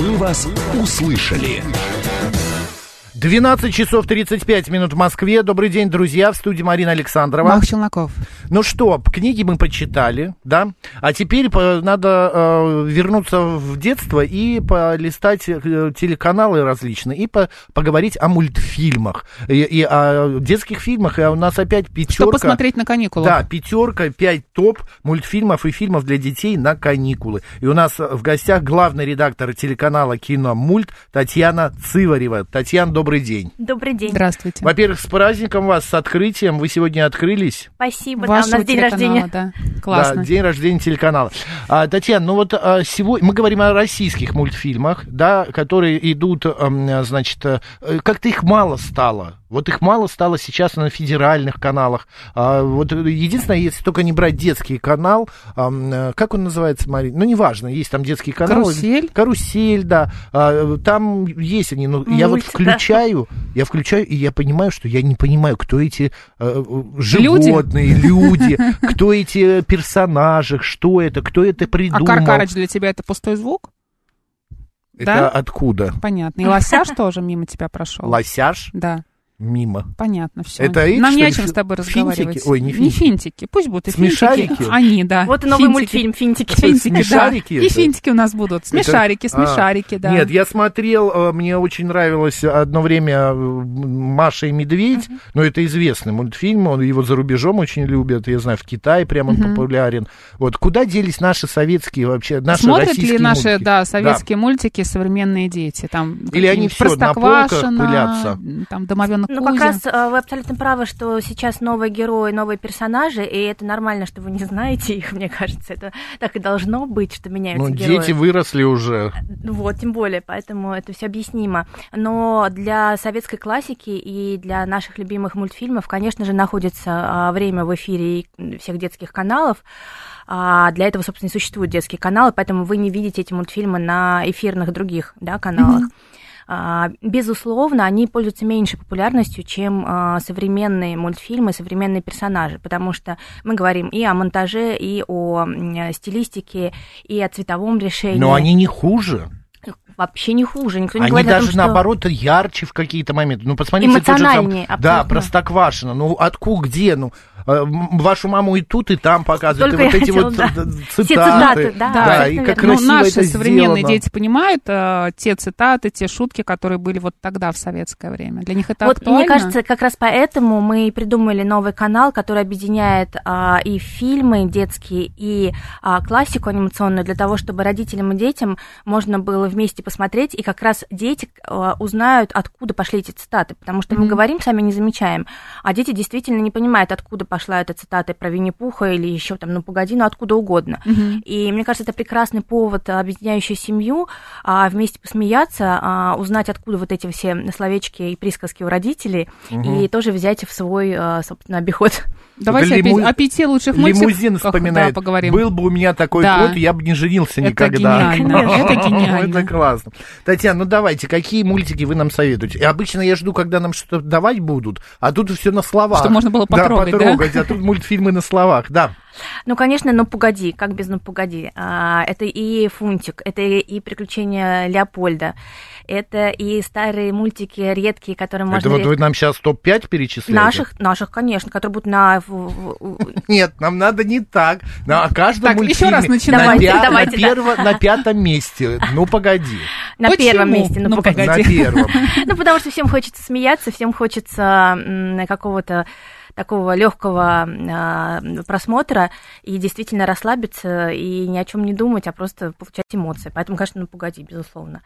Мы вас услышали. 12 часов 35 минут в Москве. Добрый день, друзья. В студии Марина Александрова. Мах Челноков. Ну что, книги мы почитали, да? А теперь по- надо э, вернуться в детство и полистать э, телеканалы различные и по- поговорить о мультфильмах. И, и о детских фильмах. И у нас опять пятерка. Что посмотреть на каникулах? Да, пятерка, пять топ мультфильмов и фильмов для детей на каникулы. И у нас в гостях главный редактор телеканала Кино Мульт Татьяна Цыварева. Татьяна, добрый день. Добрый день. Здравствуйте. Во-первых, с праздником вас, с открытием. Вы сегодня открылись. Спасибо. Да, у Вашего нас день рождения. Да. Классно. Да, день рождения телеканала. А, Татьяна, ну вот а, сегодня мы говорим о российских мультфильмах, да, которые идут, ам, значит, э, как-то их мало стало. Вот их мало стало сейчас на федеральных каналах. А, вот единственное, если только не брать детский канал, э, как он называется, Марина? Ну, неважно, есть там детский канал. Карусель? Карусель, да. А, там есть они. Ну, я вот Мультик, да. включаю, я включаю, и я понимаю, что я не понимаю, кто эти э, Люди? животные, люди, кто эти персонажи, что это, кто это А придумал. Каркарач для тебя это пустой звук? Это да? откуда? Понятно. И лосяш тоже мимо тебя прошел? Лосяш? Да, Мимо. понятно, все. Это эти, Нам что не о чем с тобой финтики? разговаривать. Ой, не Не финтики. финтики, пусть будут и Смешарики? финтики. Они, да. Вот и новый Финтики. мультфильм «Финтики». Финтики, да. Смешарики И это? финтики у нас будут. Смешарики, Это- а, смешарики, да. Нет, я смотрел, э, мне очень нравилось одно время э, Маша и Медведь, но это известный мультфильм, он его за рубежом очень любят, я знаю, в Китае прям он популярен. Вот куда делись наши советские вообще, наши Смотрят российские ли наши, мультики? да, советские мультики современные дети? Там Или они всё на полках пылятся? Там домовенок Ну, как раз э, вы абсолютно правы, что сейчас новые герои, новые персонажи, и это нормально, что вы не знаете их, мне кажется. Это так и должно быть, что меняются Ну, герои. дети выросли уже. Ну Вот, тем более, поэтому это все объяснимо. Но для советской классики и для наших любимых мультфильмов, конечно же, находится а, время в эфире всех детских каналов. А для этого, собственно, и существуют детские каналы, поэтому вы не видите эти мультфильмы на эфирных других да, каналах. А, Безусловно, они пользуются меньшей популярностью, чем а, современные мультфильмы, современные персонажи, потому что мы говорим и о монтаже, и о стилистике, и о цветовом решении. Но они не хуже. Вообще не хуже. Никто не Они говорит о даже том, что... наоборот ярче в какие-то моменты. Ну, посмотрите, тот же сам- Эмоциональнее, Да, абсолютно. Простоквашино. Ну, откуда, где? Ну, э, вашу маму и тут, и там показывают. Только и вот эти хотела, вот да. ц- Все цитаты. цитаты, да, Да, и абсолютно как верно. Ну, наши это современные сделано. дети понимают э, те цитаты, те шутки, которые были вот тогда в советское время. Для них это Вот актуально. мне кажется, как раз поэтому мы и придумали новый канал, который объединяет а, и фильмы детские, и а, классику анимационную, для того, чтобы родителям и детям можно было вместе посмотреть, и как раз дети а, узнают, откуда пошли эти цитаты, потому что мы Мгм. говорим, сами не замечаем, а дети действительно не понимают, откуда пошла эта цитата про Винни-Пуха или еще там, ну погоди, ну откуда угодно. Мгм. И мне кажется, это прекрасный повод, а, объединяющий семью, а, вместе посмеяться, узнать, откуда вот эти все словечки и присказки у родителей, и тоже взять в свой, собственно, обиход. Давайте лиму- о пяти лучших Лимузин мультиках вспоминает. да, поговорим. Был бы у меня такой Да. кот, я бы не женился Это никогда. гениально, это гениально. Это классно. Татьяна, ну давайте, какие мультики вы нам советуете? И обычно я жду, когда нам что-то давать будут, а тут все на словах. Чтобы можно было потрогать, да? да? потрогать, а тут мультфильмы на словах, да. Ну, конечно, ну погоди, как без ну погоди. А, это и Фунтик, это и приключения Леопольда, это и старые мультики редкие, которые можно... Это вот вы нам сейчас топ-5 перечисляете? Наших, наших, конечно, которые будут на... Нет, нам надо не так. На каждом мультфильме раз начинаем. на, пятом месте. Ну, погоди. на первом месте. Ну, Ну, погоди. На первом. Ну, потому что всем хочется смеяться, всем хочется какого-то такого легкого просмотра и действительно расслабиться и ни о чем не думать, а просто получать эмоции. Поэтому, конечно, ну погоди, безусловно.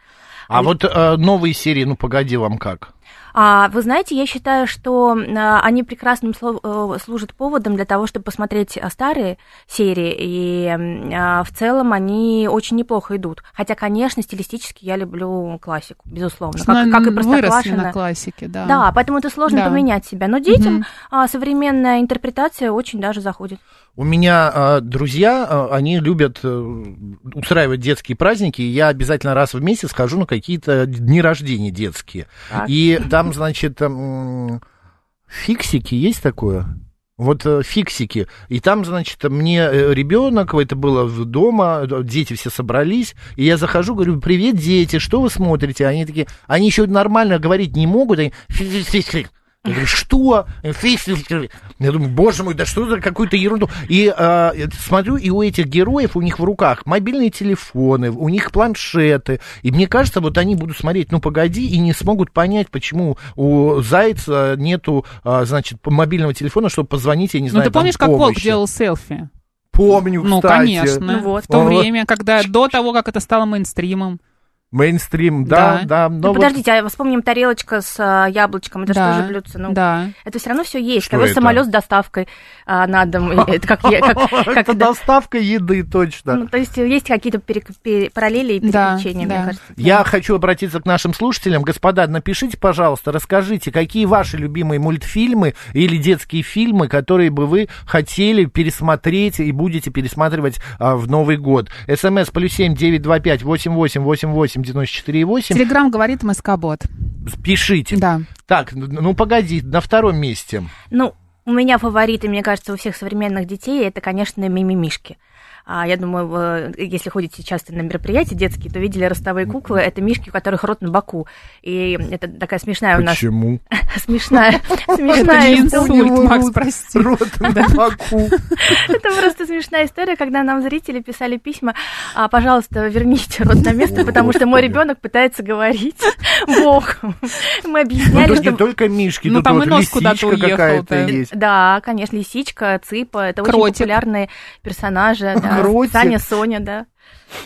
А вот э, новые серии, ну, погоди, вам как? А, вы знаете, я считаю, что а, они прекрасным э, служат поводом для того, чтобы посмотреть а, старые серии, и а, в целом они очень неплохо идут. Хотя, конечно, стилистически я люблю классику, безусловно, как, как и Простоквашино. на классике, да. Да, поэтому это сложно Да. поменять себя. Но детям а, современная интерпретация очень даже заходит. У меня э, друзья, э, они любят э, устраивать детские праздники, и я обязательно раз в месяц хожу на какие-то дни рождения детские. Так. И там, значит, м, фиксики есть такое? Вот э, фиксики. И там, значит, мне э, ребенок, это было дома, э, дети все собрались, и я захожу, говорю, привет, дети, что вы смотрите? Они такие, они еще нормально говорить не могут, они я говорю, что? Я думаю, боже мой, да что за какую-то ерунду? И э, смотрю, и у этих героев, у них в руках мобильные телефоны, у них планшеты. И мне кажется, вот они будут смотреть, ну, погоди, и не смогут понять, почему у Зайца нету, э, значит, мобильного телефона, чтобы позвонить, я не знаю, Ну, ты помнишь, как. Волк делал селфи? Помню, Ну, кстати. конечно. Ну вот. В то время, когда до того, как это стало мейнстримом. Мейнстрим, да, Да. да. Ну, но вот- подождите, а вспомним тарелочка с а, яблочком, это да. же тоже блюдце. Ну, да. Это все равно все есть. Что Когда это? самолет с доставкой а, на дом, это как, я- как, как Это да. доставка еды, точно. Ну, то есть есть какие-то перек- пере- параллели и Да, переключения, да. мне кажется. Я хочу обратиться к нашим слушателям. Господа, напишите, пожалуйста, расскажите, какие ваши любимые мультфильмы или детские фильмы, которые бы вы хотели пересмотреть и будете пересматривать а, в Новый год. СМС плюс семь девять два пять восемь восемь восемь восемь девяносто четыре восемь. Телеграм говорит МСК-бот. Пишите. Да. Так, ну погоди, на втором месте. Ну, у меня фавориты, мне кажется, у всех современных детей, это, конечно, мимимишки. А, я думаю, вы, если ходите часто на мероприятия детские, то видели ростовые куклы. Это мишки, у которых рот на боку. И это такая смешная у нас... Почему? Смешная, смешная инсульт, Макс, прости. Рот на боку. Это просто смешная история, когда нам зрители писали письма, а, пожалуйста, верните рот на место, потому что мой ребенок пытается говорить Богом. Мы Ну, объясняли, тут не что... только мишки, Ну, тут вот и нос куда-то лисичка уехал, какая-то да. есть. Да, конечно, лисичка, цыпа, это очень популярные персонажи. да. Кротик. Саня, Соня, да.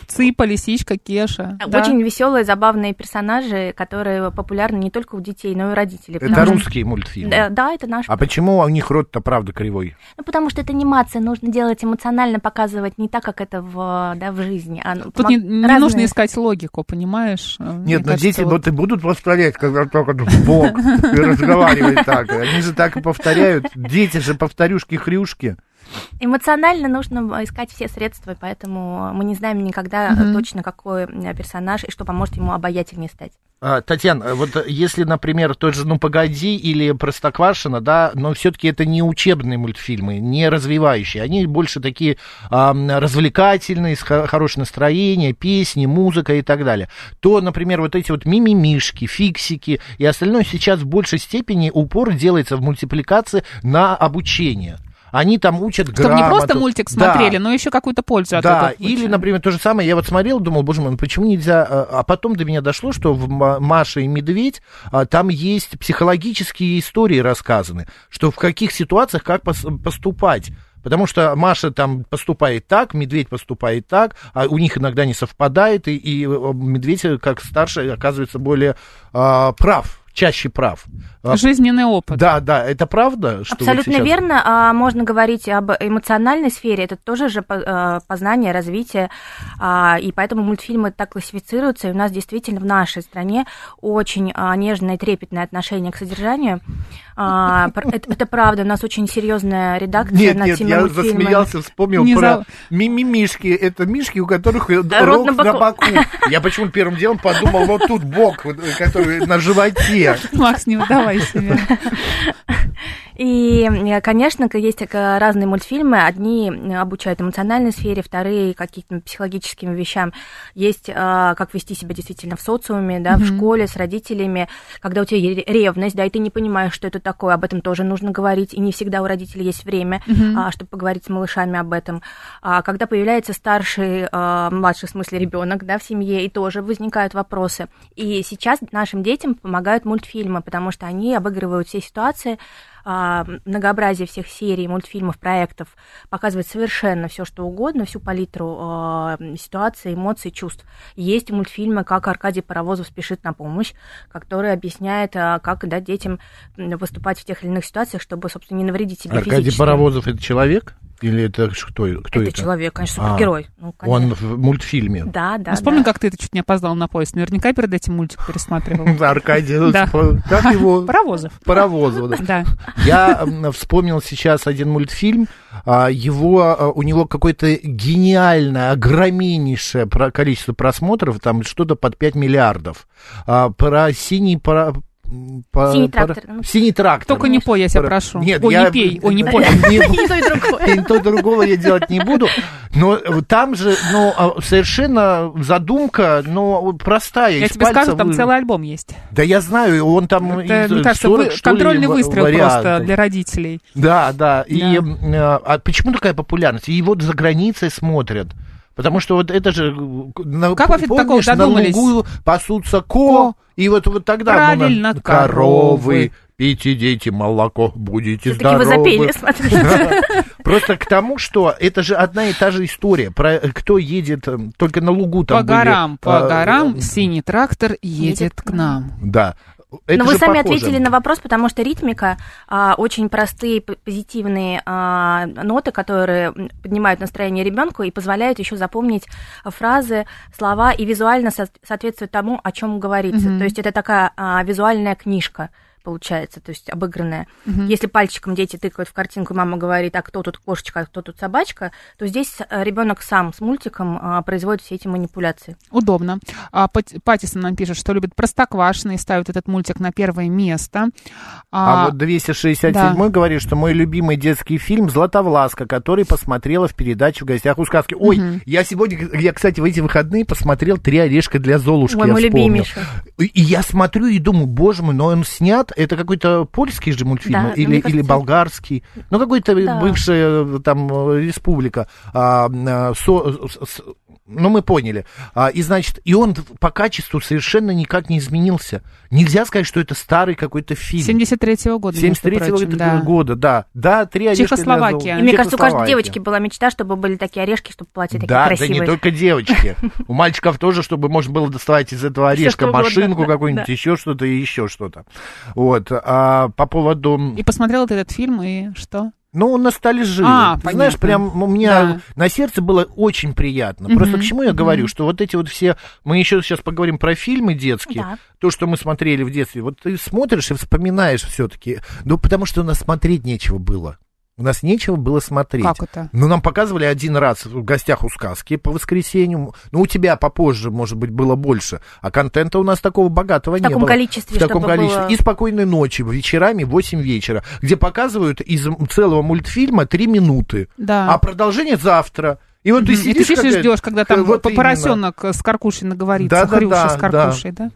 Цыпа, лисичка, Кеша. Да. Очень веселые, забавные персонажи, которые популярны не только у детей, но и у родителей. Это потому что- русские мультфильмы. Да, да, это наш. А почему у них рот-то правда кривой? Ну, потому что это анимация, нужно делать эмоционально, показывать не так, как это в, да, в жизни. а, ну, Тут помог- не, не разные- нужно искать логику, понимаешь? Э, Мне Нет, но кажется, дети вот- вот и будут повторять, когда только в бок и разговаривать так. Они же так и повторяют. Дети же повторюшки-хрюшки. Эмоционально нужно искать все средства, поэтому мы не знаем никогда Мгм. точно, какой э, персонаж и что поможет ему обаятельнее стать. А, Татьяна, вот если, например, тот же «Ну, погоди» или «Простоквашино», да, но все-таки это не учебные мультфильмы, не развивающие, они больше такие а, развлекательные, с хо- хорошее настроение, песни, музыка и так далее, то, например, вот эти вот мимимишки, фиксики и остальное сейчас в большей степени упор делается в мультипликации на обучение. Они там учат Чтобы грамоту. не просто мультик Да. смотрели, но еще какую-то пользу от Да, этого или, получали. например, то же самое, я вот смотрел, думал, боже мой, ну почему нельзя... А а потом до меня дошло, что в Ма- «Маша и медведь» а, там есть психологические истории рассказаны, что в каких ситуациях как пос- поступать. Потому что Маша там поступает так, медведь поступает так, а у них иногда не совпадает, и, и э, медведь, э, как старший, оказывается более а, прав, чаще прав. А, Жизненный опыт. Да, да, это правда? Что вот Абсолютно сейчас- верно. А, можно говорить об эмоциональной сфере. Это тоже же э, познание, развитие. А, и поэтому мультфильмы так классифицируются. И у нас действительно в нашей стране очень а, нежное и трепетное отношение к содержанию. А, это, это правда. У нас очень серьезная редакция Нет, над нет, я мультфильмами. засмеялся, вспомнил Не про за- мимимишки. Это мишки, у которых рот, Рот на на, боку. боку. Я почему-то первым делом подумал, вот тут бок, который на животе. Макс, не выдавай себя. И, э, конечно, есть э, разные мультфильмы. Одни э, обучают эмоциональной сфере, вторые каким-то психологическим вещам. Есть, как вести себя действительно в социуме, да, в Мгм. школе, с родителями, когда у тебя ревность, да, и ты не понимаешь, что это такое, об этом тоже нужно говорить, и не всегда у родителей есть время, а, чтобы поговорить с малышами об этом. А когда появляется старший, младший, в смысле, ребенок, да, в семье, и тоже возникают вопросы. И сейчас нашим детям помогают мультфильмы, потому что они обыгрывают все ситуации, многообразие всех серий, мультфильмов, проектов, показывает совершенно все, что угодно, всю палитру а, ситуаций, эмоций, чувств. Есть мультфильмы, как Аркадий Паровозов спешит на помощь, который объясняет, а, как дать детям выступать в тех или иных ситуациях, чтобы, собственно, не навредить себе Аркадий физически. Паровозов это человек? Или это кто, кто это, это? человек, конечно, А, супергерой. Ну, Он конечно. в мультфильме. Да, да. Ну, Вспомни, да. как ты это чуть не опоздал на поезд. Наверняка перед этим мультик пересматривал. Аркадий, Да. как его? Паровозов. Паровозов, да. Я вспомнил сейчас один мультфильм. а, Его, а, у него какое-то гениальное, огромнейшее количество просмотров, там что-то под 5 миллиардов. А, Про синий пара- по- Синий по- трактор, ну. Синий трактор. Только не пой, я тебя Про- прошу. Нет, Ой, я... не пей, ой, не пой. Не- то, и другое. и то, и другого я делать не буду. Но там же, ну, а, совершенно задумка, ну, простая. Я тебе скажу, там целый альбом есть. Да я знаю, он там Это, мне кажется, 40, вы- ли, контрольный ва- выстрел просто вариантов. для родителей. Да, да. И м, э, а почему такая популярность? И вот за границей смотрят. Потому что вот это же... э, На, Как вообще до такого помнишь, на додумались? лугу пасутся ко, Ко. и вот, вот тогда... Правильно, ну, на- коровы. пейте, дети, молоко, будете Все-таки вы здоровы. запели, смотрю. Просто к тому, что это же одна и та же история. Про э, кто едет э, только на лугу там По были, горам, по а, горам синий трактор едет Едет к нам. Да. Это Но вы сами похоже. ответили на вопрос, потому что ритмика, а, очень простые, позитивные а, ноты, которые поднимают настроение ребенку и позволяют еще запомнить фразы, слова и визуально со- соответствуют тому, о чем говорится. Мгм. То есть это такая а, визуальная книжка получается, то есть обыгранная. Мгм. Если пальчиком дети тыкают в картинку, мама говорит, а кто тут кошечка, а кто тут собачка, то здесь ребенок сам с мультиком а, производит все эти манипуляции. Удобно. А, Пат- Паттисон нам пишет, что любит Простоквашино и ставит этот мультик на первое место. А, вот 267 да. говорит, что мой любимый детский фильм «Златовласка», который посмотрела в передаче «В гостях у сказки». Ой, Мгм. я сегодня, я, кстати, в эти выходные посмотрел «Три орешка для Золушки», Ой, мой любимейший. И я смотрю и думаю, боже мой, но он снят, это какой-то польский же мультфильм, Да, ну, или, или болгарский, ну какой-то Да. бывшая э, там э, республика. А, а, со- с- ну, мы поняли. А, и, значит, и он по качеству совершенно никак не изменился. Нельзя сказать, что это старый какой-то фильм. 73-го года, между 73 прочим, да. года, да. Да, три орешка Чехословакия. И мне кажется, у каждой девочки была мечта, чтобы были такие орешки, чтобы платья такие Да, да красивые. не только девочки. У мальчиков тоже, чтобы можно было доставать из этого орешка машинку да, какую-нибудь, да. еще что-то и еще что-то. Вот. А по поводу... И посмотрел ты этот фильм, и что? Ну, ностальжи. А, Ты знаешь, понятно. прям у меня Да. на сердце было очень приятно. Мгм, Просто к чему я говорю, мгм. что вот эти вот все... Мы еще сейчас поговорим про фильмы детские. Да. То, что мы смотрели в детстве. Вот ты смотришь и вспоминаешь все-таки. Ну, потому что у нас смотреть нечего было. У нас нечего было смотреть. Как это? Ну, нам показывали один раз в гостях у сказки по воскресенью. Ну, у тебя попозже, может быть, было больше. А контента у нас такого богатого В не таком было. количестве, В таком количестве. было- И спокойной ночи, вечерами, 8 вечера, где показывают из целого мультфильма 3 минуты. Да. А продолжение завтра. И вот ты И сидишь, ты сидишь и какая- ждешь, когда там Вот именно. поросенок с каркушей наговорится, Да-да-да, хрюша с да. каркушей, да?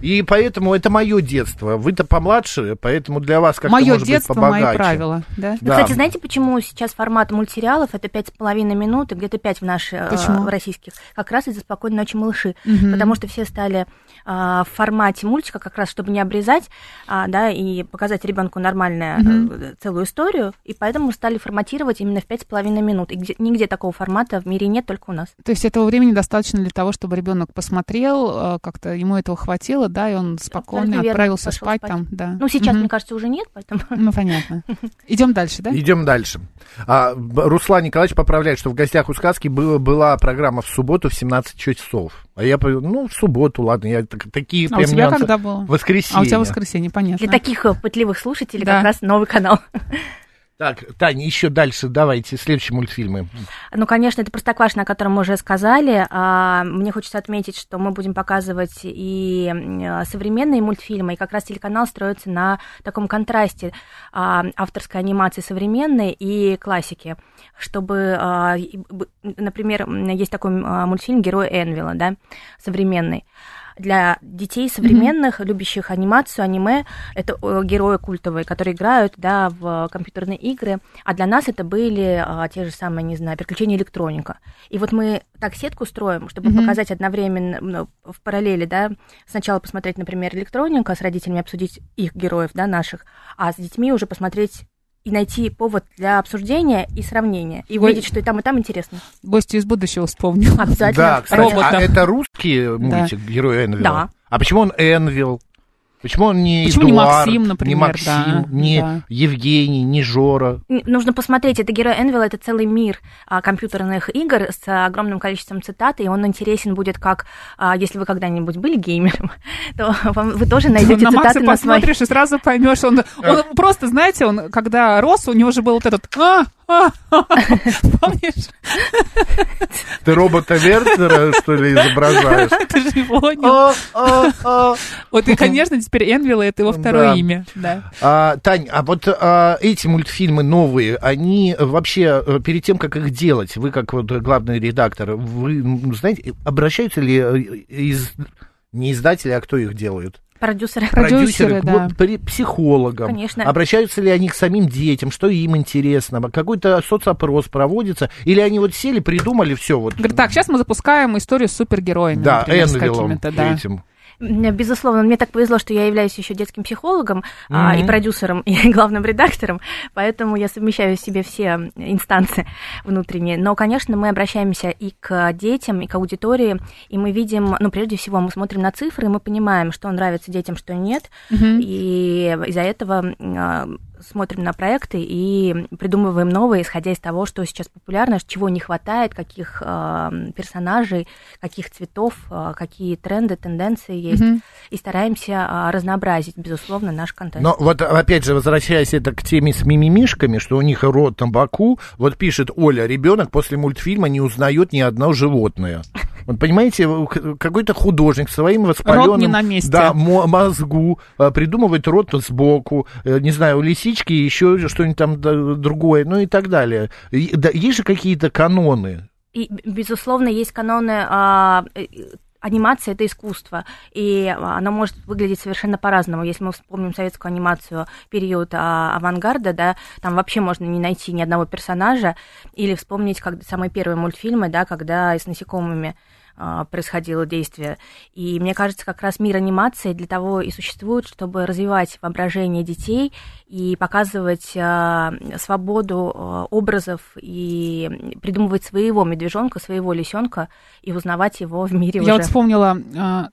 И поэтому это мое детство. Вы-то помладше, поэтому для вас как-то Мое может детство, быть побогаче. мои правила, да? Да. Кстати, знаете, почему сейчас формат мультсериалов это пять с половиной минут и где-то пять в наши э, российских? Как раз из-за спокойной ночи малыши. Мгм. Потому что все стали а, в формате мультика, как раз чтобы не обрезать, а, да, и показать ребенку нормальную Мгм. э, целую историю, и поэтому стали форматировать именно в пять с половиной минут. И где- нигде такого формата в мире нет, только у нас. То есть этого времени достаточно для того, чтобы ребенок посмотрел, э, как-то ему этого хватило, да, и он спокойно верно, отправился спать, спать. там, да. Ну, сейчас, Мгм. мне кажется, уже нет, поэтому... Ну, понятно. Идем дальше, да? Идем дальше. А, Руслан Николаевич поправляет, что в гостях у сказки было, была программа в субботу в 17 часов. А я, ну, в субботу, ладно, я так- такие А у прям тебя нюансы- когда было? Воскресенье. А у тебя воскресенье, понятно. Для таких э, пытливых слушателей Да. как раз новый канал. Так, Таня, еще дальше давайте, следующие мультфильмы. Ну, конечно, это Простоквашино, о котором мы уже сказали. А, Мне хочется отметить, что мы будем показывать и м, современные мультфильмы, и как раз телеканал строится на таком контрасте а, авторской анимации современной и классики, чтобы, а, например, есть такой а, мультфильм «Герой Энвилла», да, современный. Для детей современных, любящих анимацию, аниме, это э, герои культовые, которые играют да, в компьютерные игры. А для нас это были а, те же самые, не знаю, приключения электроника. И вот мы так сетку строим, чтобы Мгм. показать одновременно, ну, в параллели, да, сначала посмотреть, например, электроника, с родителями обсудить их героев, да, наших, а с детьми уже посмотреть и найти повод для обсуждения и сравнения. И Ой. увидеть, что и там, и там интересно. Гостю из будущего вспомнил. Обязательно. Да, кстати, а это русский мультик «Герой Энвилла»? Да. А почему он Энвилл? Почему он не Почему не Эдуард, Максим, например, не Максим, да, не да. Евгений, не Жора? Нужно посмотреть, это герой Энвилла, это целый мир а, компьютерных игр с огромным количеством цитат, и он интересен будет как, а, если вы когда-нибудь были геймером, то вам- вы тоже найдете на Макса цитаты на свои... посмотришь и сразу поймешь, он, он просто, знаете, он когда рос, у него же был вот этот, а, Помнишь? Ты робота Вертера, что ли, изображаешь? Ты же понял. Вот и, конечно, теперь Энвилла — это его второе имя. Да. А, Тань, а вот а, эти мультфильмы новые, они вообще э, перед тем, как их делать, вы как вот главный редактор, вы знаете, обращаются ли э, из не издатели, а кто их делают? Продюсеры. Продюсеры, к да. при- психологам. Конечно. Обращаются ли они к самим детям, что им интересно? Какой-то соцопрос проводится? Или они вот сели, придумали все вот? Говорит, так, сейчас мы запускаем историю с супергероями. да, например, с Энвиллом какими-то, да. этим. Безусловно, мне так повезло, что я являюсь еще детским психологом а, и продюсером, и главным редактором, поэтому я совмещаю в себе все инстанции внутренние. Но, конечно, мы обращаемся и к детям, и к аудитории, и мы видим, ну, прежде всего, мы смотрим на цифры, и мы понимаем, что нравится детям, что нет, Мгм. и из-за этого а, смотрим на проекты и придумываем новые, исходя из того, что сейчас популярно, чего не хватает, каких а, персонажей, каких цветов, а, какие тренды, тенденции есть. Мгм. И стараемся а, разнообразить, безусловно, наш контент. Но вот опять же, возвращаясь это к теме с мимимишками, что у них рот на боку, вот пишет Оля, ребенок после мультфильма не узнает ни одно животное. Вот понимаете, какой-то художник своим воспаленным не на месте. Да, мо- мозгу э, придумывает рот сбоку, э, не знаю, у лисички еще что-нибудь там другое, ну и так далее. Есть же какие-то каноны. И, безусловно, есть каноны а, э, анимация это искусство, и а, оно может выглядеть совершенно по-разному. Если мы вспомним советскую анимацию период а, авангарда, да, там вообще можно не найти ни одного персонажа, или вспомнить как самые первые мультфильмы, да, когда с насекомыми происходило действие. И мне кажется, как раз мир анимации для того и существует, чтобы развивать воображение детей и показывать а, свободу а, образов и придумывать своего медвежонка, своего лисенка и узнавать его в мире Я уже. вот вспомнила а, а,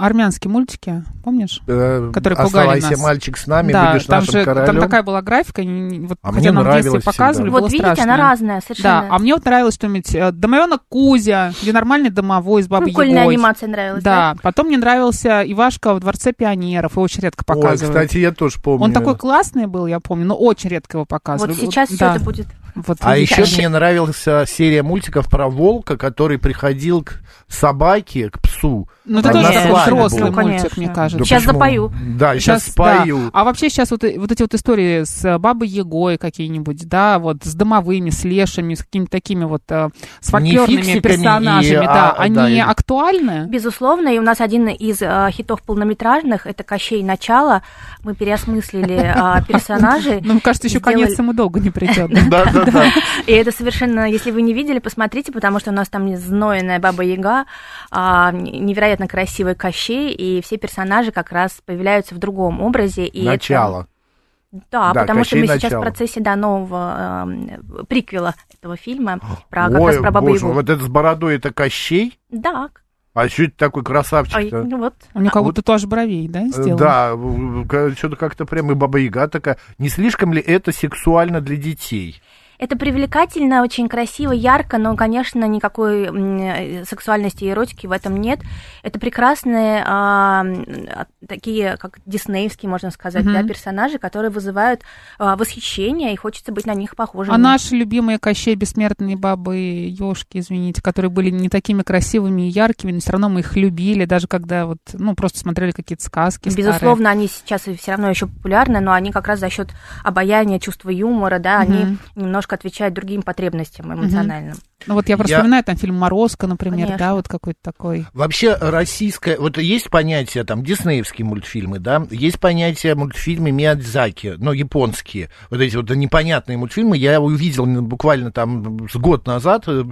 армянские мультики, помнишь? Э, Которые пугали Оставайся, нас. мальчик, с нами, да, будешь там нашим же королем. там такая была графика, не- не- вот, А хотя мне нам в детстве нравилось показывали, всегда. вот было видите, страшно. она разная совершенно. Да, а мне вот нравилось что-нибудь э, «Домовенок Кузя», где нормальный домовой с бабой Прикольная Ягой. анимация нравилась, да? Да, потом мне нравился Ивашка в Дворце пионеров, его очень редко Ой, показывают. кстати, я тоже помню. Он такой классный был, я помню, но очень редко его показывали. Вот сейчас все да. это будет. Вот А еще мне нравилась серия мультиков про волка, который приходил к собаке, к псу. Ну, это тоже такой взрослый Ну, мультик, конечно. мне кажется. Да Сейчас почему? запою. Да, сейчас, Щас, спою. да. А вообще сейчас вот, вот эти вот истории с Бабой Егой какие-нибудь, да, вот с домовыми, с лешами, с какими-то такими вот э, с фольклорными персонажами, и, да, а, они да, и- актуальны? Безусловно, и у нас один из э, хитов полнометражных это Кощей начало. Мы переосмыслили э, персонажей. Ну, мне кажется, еще сделали- конец ему долго не придет. Да, да, да. И это совершенно, если вы не видели, посмотрите, потому что у нас там знойная Баба Яга, а, невероятно красивый Кощей, и все персонажи как раз появляются в другом образе. И это- Начало. Да, Да, потому что мы сейчас начало. в процессе да, нового э, приквела этого фильма про, как Ой, раз про Бабу боже, Ягу. вот этот с бородой это Кощей? Да, А что это такой ой, красавчик-то? ну вот. У него как вот- будто тоже бровей, да, сделал? Да, что-то как-то прям и Баба Яга такая. Не слишком ли это сексуально для детей? Это привлекательно, очень красиво, ярко, но, конечно, никакой сексуальности и эротики в этом нет. Это прекрасные а, а, такие, как диснеевские, можно сказать, Мгм. да, персонажи, которые вызывают а, восхищение, и хочется быть на них похожими. А наши любимые Кощей, бессмертные бабы, ёшки, извините, которые были не такими красивыми и яркими, но все равно мы их любили, даже когда вот, ну, просто смотрели какие-то сказки старые. Безусловно, они сейчас все равно еще популярны, но они как раз за счет обаяния, чувства юмора, да, они Мгм. Немножко отвечают другим потребностям эмоциональным. Ну, вот я просто Я- вспоминаю там фильм «Морозко», например, Конечно. да, вот какой-то такой. Вообще российское, вот есть понятие там диснеевские мультфильмы, да, есть понятие мультфильмы Миядзаки, но японские, вот эти вот непонятные мультфильмы, я увидел буквально там с год назад, э,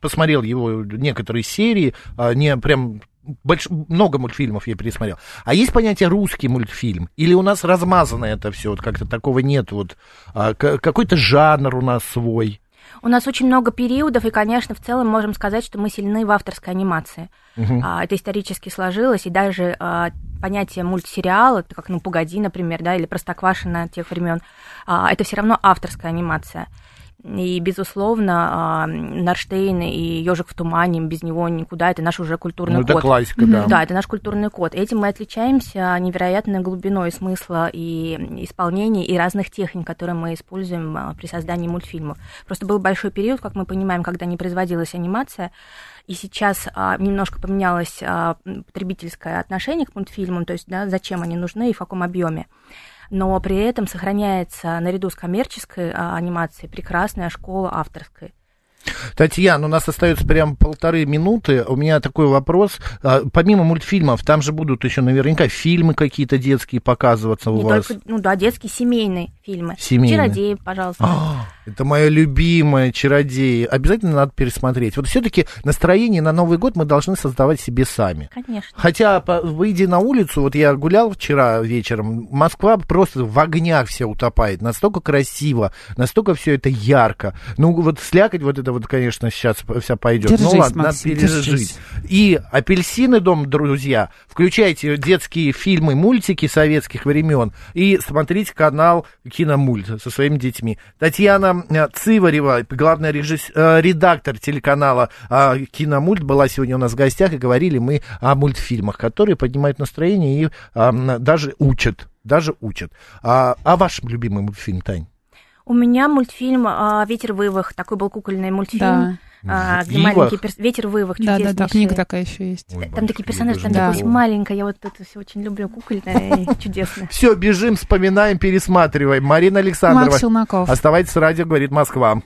посмотрел его некоторые серии, а, не прям больш... много мультфильмов я пересмотрел. А есть понятие русский мультфильм? Или у нас размазано это все, вот как-то такого нет, вот а, какой-то жанр у нас свой? У нас очень много периодов, и, конечно, в целом можем сказать, что мы сильны в авторской анимации. Мгм. А, это исторически сложилось, и даже а, понятие мультсериал, это как «Ну, погоди», например, да, или «Простоквашино» тех времен, а, это все равно авторская анимация. И, безусловно, Нарштейн и Ежик в тумане, без него никуда, это наш уже культурный ну, код. это классика, да. Да, это наш культурный код. Этим мы отличаемся невероятной глубиной смысла и исполнения, и разных техник, которые мы используем при создании мультфильмов. Просто был большой период, как мы понимаем, когда не производилась анимация, и сейчас а, немножко поменялось а, потребительское отношение к мультфильмам, то есть да, зачем они нужны и в каком объеме. Но при этом сохраняется наряду с коммерческой а, анимацией прекрасная школа авторской. Татьяна, у нас остается прям полторы минуты. У меня такой вопрос. А, помимо мультфильмов, там же будут еще наверняка фильмы какие-то детские показываться у Не вас. Только, ну да, детские семейные фильмы. Семейные. Чародеи, пожалуйста. А, это моя любимая чародеи. Обязательно надо пересмотреть. Вот все-таки настроение на Новый год мы должны создавать себе сами. Конечно. Хотя, выйдя на улицу, вот я гулял вчера вечером, Москва просто в огнях вся утопает. Настолько красиво, настолько все это ярко. Ну, вот слякоть вот это вот, конечно, сейчас вся пойдет. ну Держись, ладно, Максим, надо пережить. держись. И апельсины дом, друзья, включайте детские фильмы, мультики советских времен и смотрите канал Киномульт со своими детьми. Татьяна э, Циварева, главный режисс- э, редактор телеканала э, Киномульт, была сегодня у нас в гостях, и говорили мы о мультфильмах, которые поднимают настроение и даже учат. Даже учат. А, а ваш любимый мультфильм, Тань? У меня мультфильм а, «Ветер вывах», такой был кукольный мультфильм. Да. а, где Вывах? маленький перс... «Ветер вывах», Да, да, да, книга такая еще есть. Там такие персонажи, там Да. маленькое, я вот это все очень люблю, кукольное и чудесное. Все, бежим, вспоминаем, пересматриваем. Марина Александрова. Макс Челноков. Оставайтесь с радио, говорит Москва.